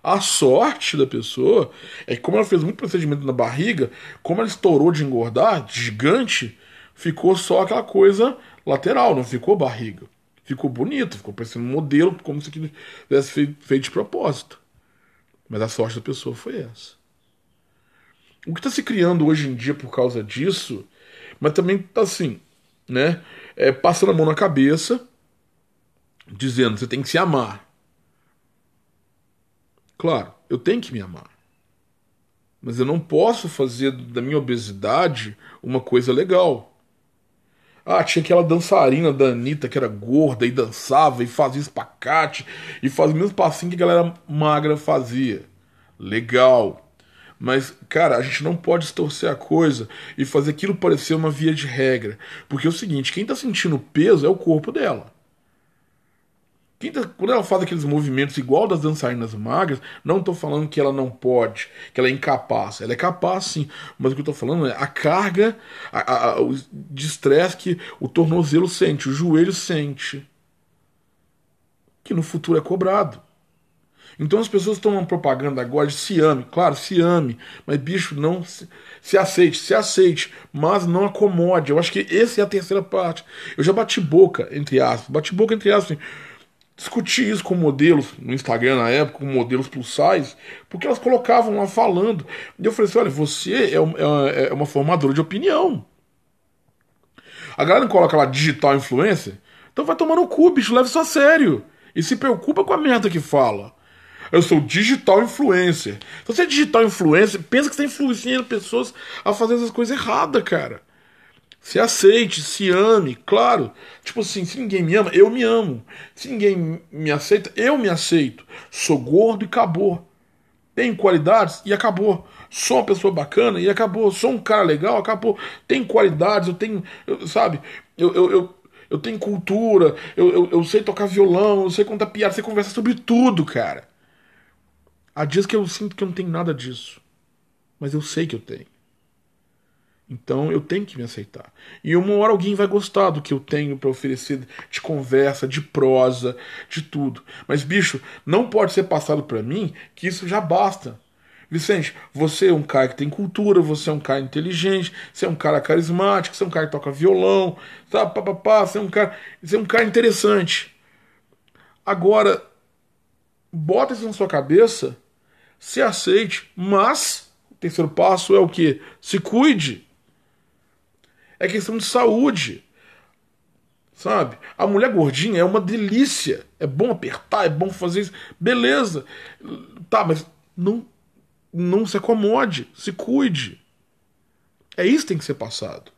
S1: A sorte da pessoa é que, como ela fez muito procedimento na barriga, como ela estourou de engordar, gigante, ficou só aquela coisa lateral, não ficou barriga. Ficou bonito, ficou parecendo um modelo, como se tivesse feito de propósito. Mas a sorte da pessoa foi essa. O que está se criando hoje em dia por causa disso, mas também está assim, né? É, passando a mão na cabeça, dizendo você tem que se amar. Claro, eu tenho que me amar. Mas eu não posso fazer da minha obesidade uma coisa legal. Ah, tinha aquela dançarina da Anitta que era gorda e dançava e fazia espacate e fazia o mesmo passinho que a galera magra fazia. Legal. Mas, cara, a gente não pode distorcer a coisa e fazer aquilo parecer uma via de regra. Porque é o seguinte: quem tá sentindo peso é o corpo dela. Tá, quando ela faz aqueles movimentos igual das dançarinas magras, não estou falando que ela não pode, que ela é incapaz. Ela é capaz sim, mas o que eu estou falando é a carga a, a, o estresse que o tornozelo sente, o joelho sente, que no futuro é cobrado. Então as pessoas estão uma propaganda agora de se ame, claro, se ame, mas bicho, não se, se, aceite, se aceite, mas não acomode. Eu acho que essa é a terceira parte. Eu já bati boca, entre aspas, bati boca entre aspas, assim, discuti isso com modelos no Instagram na época, com modelos plus size, porque elas colocavam lá falando. E eu falei assim: olha, você é, é, é uma formadora de opinião. A galera não coloca lá digital influencer, então vai tomar no cu, bicho, leva isso a sério. E se preocupa com a merda que fala. Eu sou digital influencer. Se você é digital influencer, pensa que você está influenciando pessoas a fazer essas coisas erradas, cara. Se aceite, se ame, claro. Tipo assim, se ninguém me ama, eu me amo. Se ninguém me aceita, eu me aceito. Sou gordo e acabou. Tenho qualidades e acabou. Sou uma pessoa bacana e acabou. Sou um cara legal, acabou. Tenho qualidades, eu tenho, eu, sabe? Eu, eu, eu, eu, tenho cultura, eu, eu, eu sei tocar violão, eu sei contar piada, sei conversar sobre tudo, cara. Há dias que eu sinto que eu não tenho nada disso. Mas eu sei que eu tenho. Então eu tenho que me aceitar. E uma hora alguém vai gostar do que eu tenho para oferecer de conversa, de prosa, de tudo. Mas bicho, não pode ser passado para mim que isso já basta. Vicente, você é um cara que tem cultura, você é um cara inteligente, você é um cara carismático, você é um cara que toca violão, sabe, papapá, você é um cara, você é um cara interessante. Agora, bota isso na sua cabeça, se aceite, mas o terceiro passo é o que? Se cuide é questão de saúde. Sabe? A mulher gordinha é uma delícia. É bom apertar, é bom fazer isso. Beleza. Tá, mas não, não se acomode, se cuide. É isso que tem que ser passado.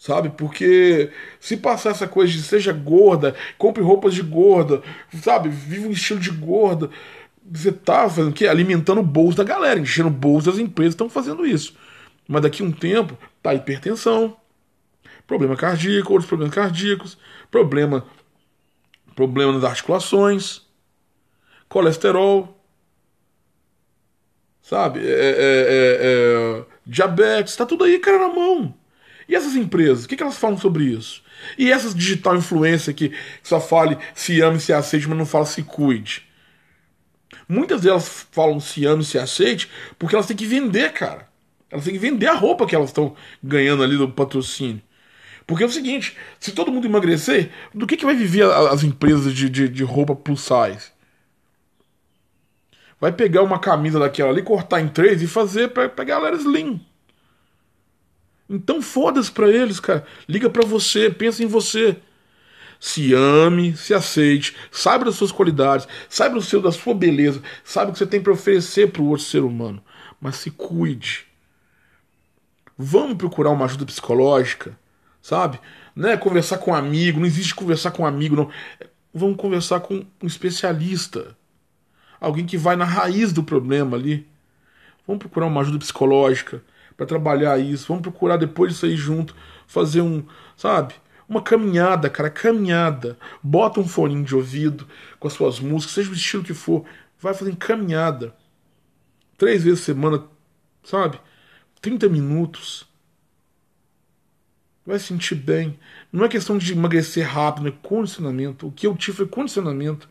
S1: Sabe? Porque se passar essa coisa de seja gorda, compre roupas de gorda, sabe? Viva um estilo de gorda. Você tá fazendo o quê? Alimentando o bolso da galera, enchendo o bolso das empresas estão fazendo isso. Mas daqui a um tempo, tá hipertensão, problema cardíaco, outros problemas cardíacos, problema, problema nas articulações, colesterol, sabe? É, é, é, é diabetes, tá tudo aí, cara, na mão. E essas empresas, o que, elas falam sobre isso? E essas digital influência que só fale se ame, se aceite, mas não fala se cuide. Muitas delas falam se ame, se aceite, porque elas têm que vender, cara. Elas têm que vender a roupa que elas estão ganhando ali do patrocínio. Porque é o seguinte, se todo mundo emagrecer, do que, que vai viver as empresas de, de, de roupa plus size? Vai pegar uma camisa daquela ali, cortar em três e fazer pra, pra galera slim. Então foda-se pra eles, cara. Liga pra você, pensa em você. Se ame, se aceite, saiba das suas qualidades, saiba do seu, da sua beleza, saiba o que você tem para oferecer pro outro ser humano. Mas se cuide. Vamos procurar uma ajuda psicológica, sabe? Né? Conversar com um amigo, não existe conversar com um amigo, não. Vamos conversar com um especialista. Alguém que vai na raiz do problema ali. Vamos procurar uma ajuda psicológica para trabalhar isso. Vamos procurar depois disso aí junto, fazer um, sabe? Uma caminhada, cara, caminhada. Bota um fone de ouvido com as suas músicas, seja o estilo que for. Vai fazendo caminhada. Três vezes por semana, sabe? 30 minutos. Vai sentir bem. Não é questão de emagrecer rápido, é condicionamento. O que eu tive foi condicionamento.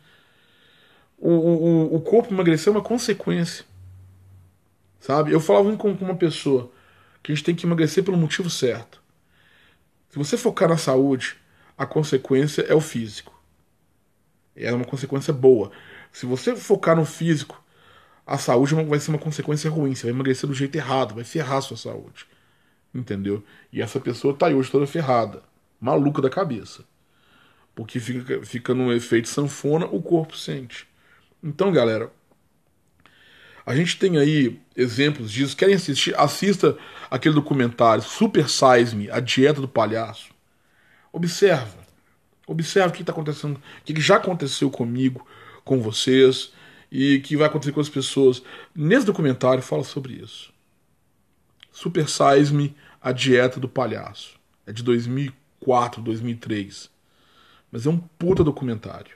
S1: o, o, o corpo emagrecer é uma consequência. Sabe? Eu falava com uma pessoa que a gente tem que emagrecer pelo motivo certo. Se você focar na saúde, a consequência é o físico. É uma consequência boa. Se você focar no físico, a saúde vai ser uma consequência ruim. Você vai emagrecer do jeito errado, vai ferrar a sua saúde. Entendeu? E essa pessoa tá aí hoje toda ferrada, maluca da cabeça. Porque fica, fica num efeito sanfona, o corpo sente. Então, galera, a gente tem aí exemplos disso. Querem assistir? Assista aquele documentário Super Size Me, A Dieta do Palhaço. Observa. Observa o que está acontecendo, o que já aconteceu comigo, com vocês e que vai acontecer com as pessoas. Nesse documentário fala sobre isso. Super Size Me, A Dieta do Palhaço. É de 2004, 2003. Mas é um puta documentário.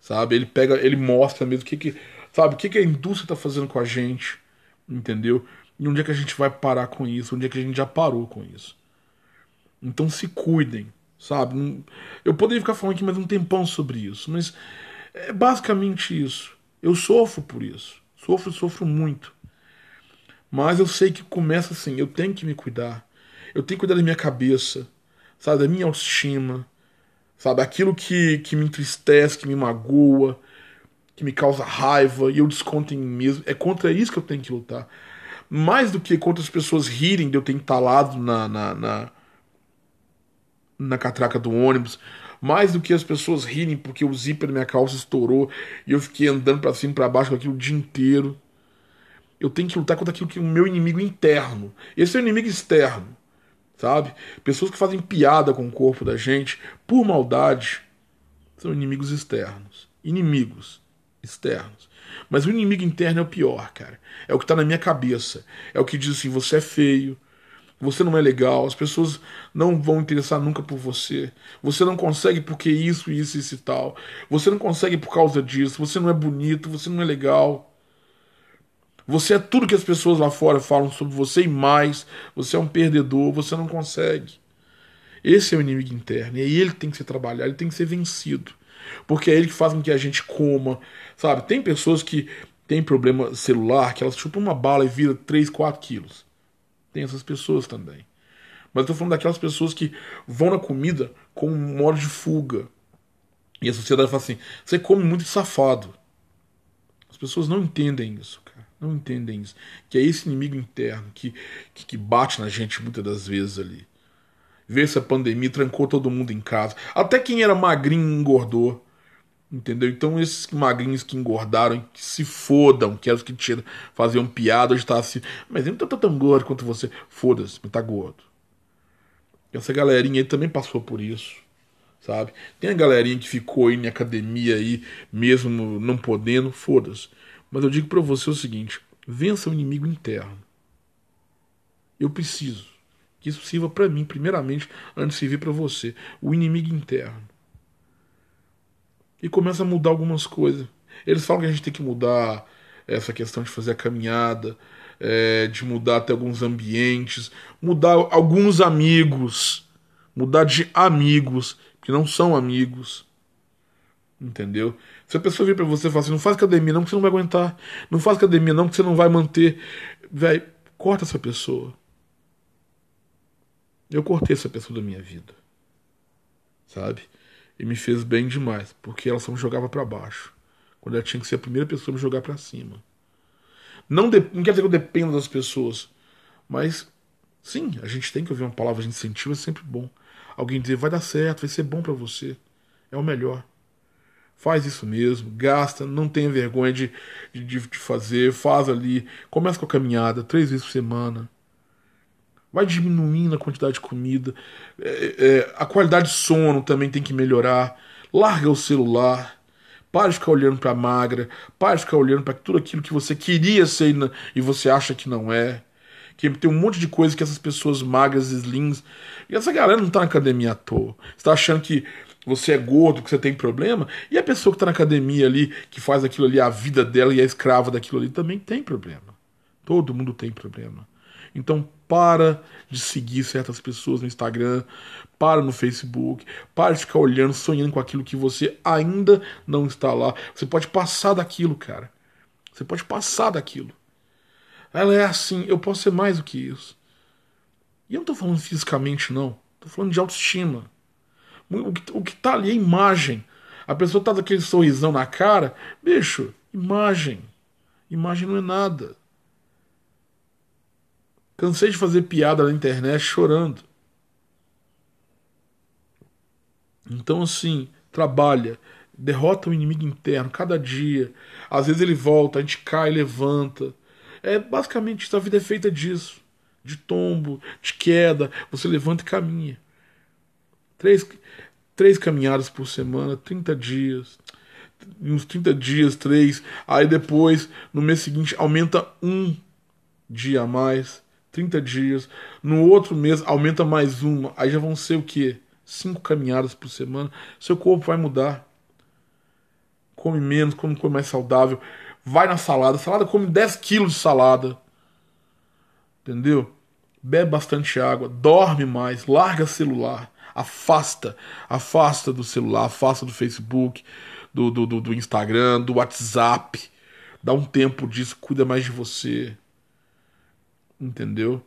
S1: Sabe? Ele pega, ele mostra mesmo o que que Sabe? O que, que a indústria está fazendo com a gente? Entendeu? E onde é que a gente vai parar com isso? Onde é que a gente já parou com isso? Então se cuidem, sabe? Eu poderia ficar falando aqui mais um tempão sobre isso, mas é basicamente isso. Eu sofro por isso. Sofro, sofro muito. Mas eu sei que começa assim, eu tenho que me cuidar. Eu tenho que cuidar da minha cabeça, sabe, da minha autoestima, sabe, aquilo que, que me entristece, que me magoa, que me causa raiva e eu desconto em mim mesmo. É contra isso que eu tenho que lutar. Mais do que contra as pessoas rirem de eu ter entalado na, na, na, na catraca do ônibus. Mais do que as pessoas rirem porque o zíper da minha calça estourou e eu fiquei andando para cima e pra baixo com aquilo o dia inteiro. Eu tenho que lutar contra aquilo que é o meu inimigo interno. Esse é o inimigo externo, sabe? Pessoas que fazem piada com o corpo da gente por maldade são inimigos externos. Inimigos externos. Mas o inimigo interno é o pior, cara. É o que tá na minha cabeça. É o que diz assim: você é feio, você não é legal, as pessoas não vão interessar nunca por você. Você não consegue porque isso, isso, isso e tal. Você não consegue por causa disso. Você não é bonito, você não é legal. Você é tudo que as pessoas lá fora falam sobre você e mais. Você é um perdedor, você não consegue. Esse é o inimigo interno. E ele tem que ser trabalhado, ele tem que ser vencido. Porque é ele que faz com que a gente coma, sabe? Tem pessoas que têm problema celular, que elas chupam uma bala e vira 3, 4 quilos. Tem essas pessoas também. Mas eu tô falando daquelas pessoas que vão na comida com um modo de fuga. E a sociedade fala assim: você come muito safado. As pessoas não entendem isso, cara. Não entendem isso. Que é esse inimigo interno que, que, que bate na gente muitas das vezes ali veio essa pandemia, trancou todo mundo em casa. Até quem era magrinho engordou. Entendeu? Então esses magrinhos que engordaram, que se fodam, que eram os que tinham, faziam piada, hoje tá assim. Mas ele não tá tão gordo quanto você. Foda-se, mas tá gordo. Essa galerinha aí também passou por isso. Sabe? Tem a galerinha que ficou aí em academia aí, mesmo não podendo, foda-se. Mas eu digo para você o seguinte: vença o inimigo interno. Eu preciso. Que isso sirva para mim, primeiramente, antes de servir para você. O inimigo interno. E começa a mudar algumas coisas. Eles falam que a gente tem que mudar essa questão de fazer a caminhada, é, de mudar até alguns ambientes, mudar alguns amigos, mudar de amigos, que não são amigos. Entendeu? Se a pessoa vir para você e falar assim, não faz academia não, que você não vai aguentar. Não faz academia não, que você não vai manter. Véi, corta essa pessoa. Eu cortei essa pessoa da minha vida. Sabe? E me fez bem demais, porque ela só me jogava para baixo. Quando ela tinha que ser a primeira pessoa a me jogar para cima. Não, de... não quer dizer que eu dependo das pessoas, mas sim, a gente tem que ouvir uma palavra de incentivo, é sempre bom. Alguém dizer, vai dar certo, vai ser bom para você. É o melhor. Faz isso mesmo, gasta, não tenha vergonha de, de, de fazer, faz ali. Começa com a caminhada, três vezes por semana vai diminuindo a quantidade de comida, é, é, a qualidade de sono também tem que melhorar. Larga o celular, para de ficar olhando para a magra, para de ficar olhando para tudo aquilo que você queria ser e você acha que não é. Que tem um monte de coisa que essas pessoas magras, slings. E essa galera não tá na academia à toa. Você tá achando que você é gordo, que você tem problema, e a pessoa que tá na academia ali, que faz aquilo ali, a vida dela e é escrava daquilo ali, também tem problema. Todo mundo tem problema. Então para de seguir certas pessoas no Instagram, para no Facebook, para de ficar olhando, sonhando com aquilo que você ainda não está lá. Você pode passar daquilo, cara. Você pode passar daquilo. Ela é assim, eu posso ser mais do que isso. E eu não estou falando fisicamente, não. Estou falando de autoestima. O que, o que tá ali é imagem. A pessoa tá daquele sorrisão na cara. Bicho, imagem. Imagem não é nada. Cansei de fazer piada na internet chorando. Então, assim, trabalha, derrota o inimigo interno cada dia. Às vezes ele volta, a gente cai, levanta. É basicamente isso, a vida é feita disso. De tombo, de queda, você levanta e caminha. Três, três caminhadas por semana, 30 dias. Uns 30 dias, três. Aí depois, no mês seguinte, aumenta um dia a mais. 30 dias. No outro mês, aumenta mais uma. Aí já vão ser o quê? Cinco caminhadas por semana. Seu corpo vai mudar. Come menos, come, come mais saudável. Vai na salada. Salada come 10 quilos de salada. Entendeu? Bebe bastante água. Dorme mais. Larga celular afasta, afasta do celular, afasta do Facebook, do, do, do, do Instagram, do WhatsApp. Dá um tempo disso, cuida mais de você. Entendeu?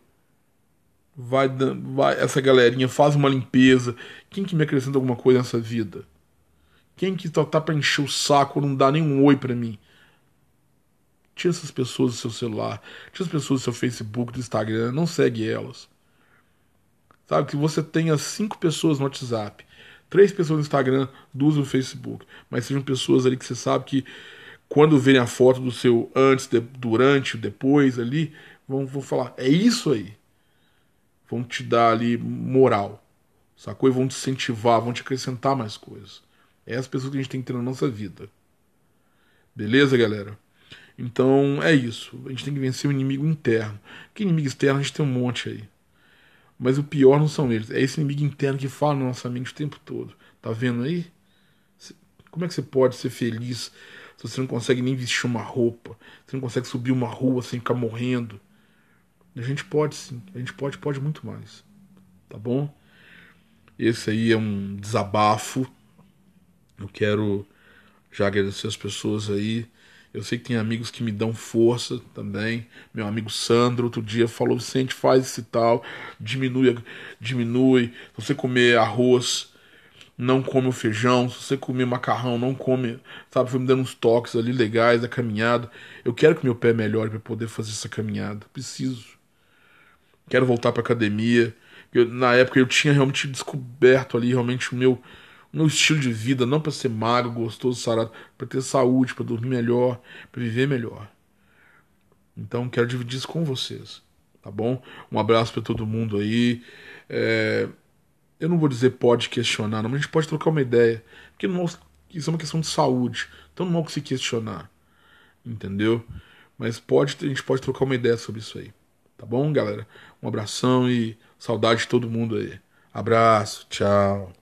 S1: Vai, vai essa galerinha faz uma limpeza. Quem que me acrescenta alguma coisa nessa vida? Quem que só tá pra encher o saco não dá nenhum oi para mim? Tira essas pessoas do seu celular, tira as pessoas do seu Facebook, do Instagram, não segue elas. Sabe? Que você tenha cinco pessoas no WhatsApp, três pessoas no Instagram, duas no Facebook. Mas sejam pessoas ali que você sabe que quando verem a foto do seu antes, de, durante, depois ali, vão, vão falar, é isso aí. Vão te dar ali moral. Sacou? E vão te incentivar, vão te acrescentar mais coisas. É as pessoas que a gente tem que ter na nossa vida. Beleza, galera? Então é isso. A gente tem que vencer o inimigo interno. Que inimigo externo a gente tem um monte aí. Mas o pior não são eles, é esse inimigo interno que fala na nossa mente o tempo todo. Tá vendo aí? Como é que você pode ser feliz se você não consegue nem vestir uma roupa? Você não consegue subir uma rua sem ficar morrendo? A gente pode sim, a gente pode, pode muito mais. Tá bom? Esse aí é um desabafo. Eu quero já agradecer as pessoas aí eu sei que tem amigos que me dão força também. Meu amigo Sandro, outro dia, falou: Vicente, faz esse tal, diminui, diminui. Se você comer arroz, não come o feijão. Se você comer macarrão, não come. Sabe, foi me dando uns toques ali legais da caminhada. Eu quero que meu pé melhore para poder fazer essa caminhada. Preciso. Quero voltar para academia. Eu, na época eu tinha realmente descoberto ali realmente o meu no estilo de vida, não para ser magro, gostoso, sarado, para ter saúde, para dormir melhor, para viver melhor. Então quero dividir isso com vocês, tá bom? Um abraço para todo mundo aí. É... Eu não vou dizer pode questionar, não, mas a gente pode trocar uma ideia, porque não, isso é uma questão de saúde, então não vamos se questionar, entendeu? Mas pode, a gente pode trocar uma ideia sobre isso aí, tá bom, galera? Um abração e saudade de todo mundo aí. Abraço, tchau.